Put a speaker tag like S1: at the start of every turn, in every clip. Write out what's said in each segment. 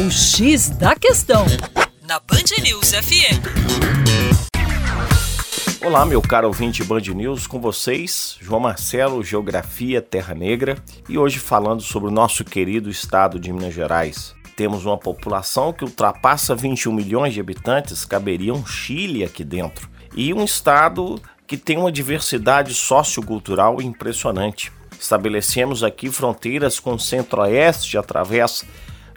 S1: O X da Questão, na Band News FM.
S2: Olá, meu caro ouvinte Band News, com vocês, João Marcelo, Geografia Terra Negra, e hoje falando sobre o nosso querido estado de Minas Gerais. Temos uma população que ultrapassa 21 milhões de habitantes, caberia um Chile aqui dentro, e um estado que tem uma diversidade sociocultural impressionante. Estabelecemos aqui fronteiras com o Centro-Oeste através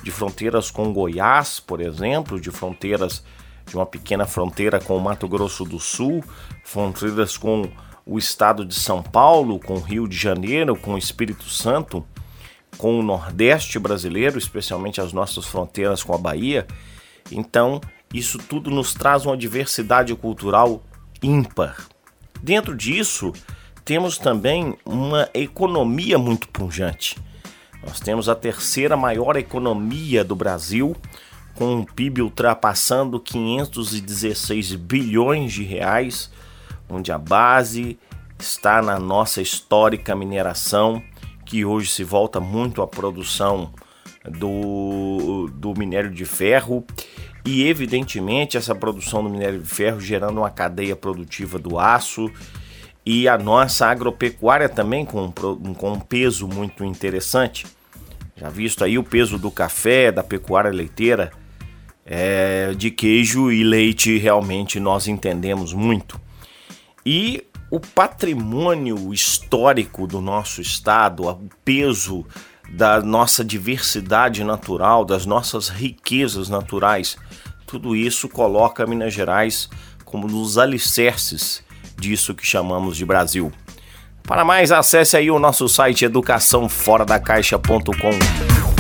S2: de fronteiras com Goiás, por exemplo, de fronteiras de uma pequena fronteira com o Mato Grosso do Sul, fronteiras com o estado de São Paulo, com o Rio de Janeiro, com o Espírito Santo, com o Nordeste brasileiro, especialmente as nossas fronteiras com a Bahia. Então, isso tudo nos traz uma diversidade cultural ímpar. Dentro disso, temos também uma economia muito pungente. Nós temos a terceira maior economia do Brasil, com um PIB ultrapassando 516 bilhões de reais, onde a base está na nossa histórica mineração, que hoje se volta muito à produção do, do minério de ferro. E, evidentemente, essa produção do minério de ferro gerando uma cadeia produtiva do aço e a nossa agropecuária também com, com um peso muito interessante. Já visto aí o peso do café, da pecuária leiteira, é, de queijo e leite, realmente nós entendemos muito. E o patrimônio histórico do nosso estado, o peso da nossa diversidade natural, das nossas riquezas naturais, tudo isso coloca Minas Gerais como nos alicerces disso que chamamos de Brasil. Para mais, acesse aí o nosso site educaçãoforadacaixa.com.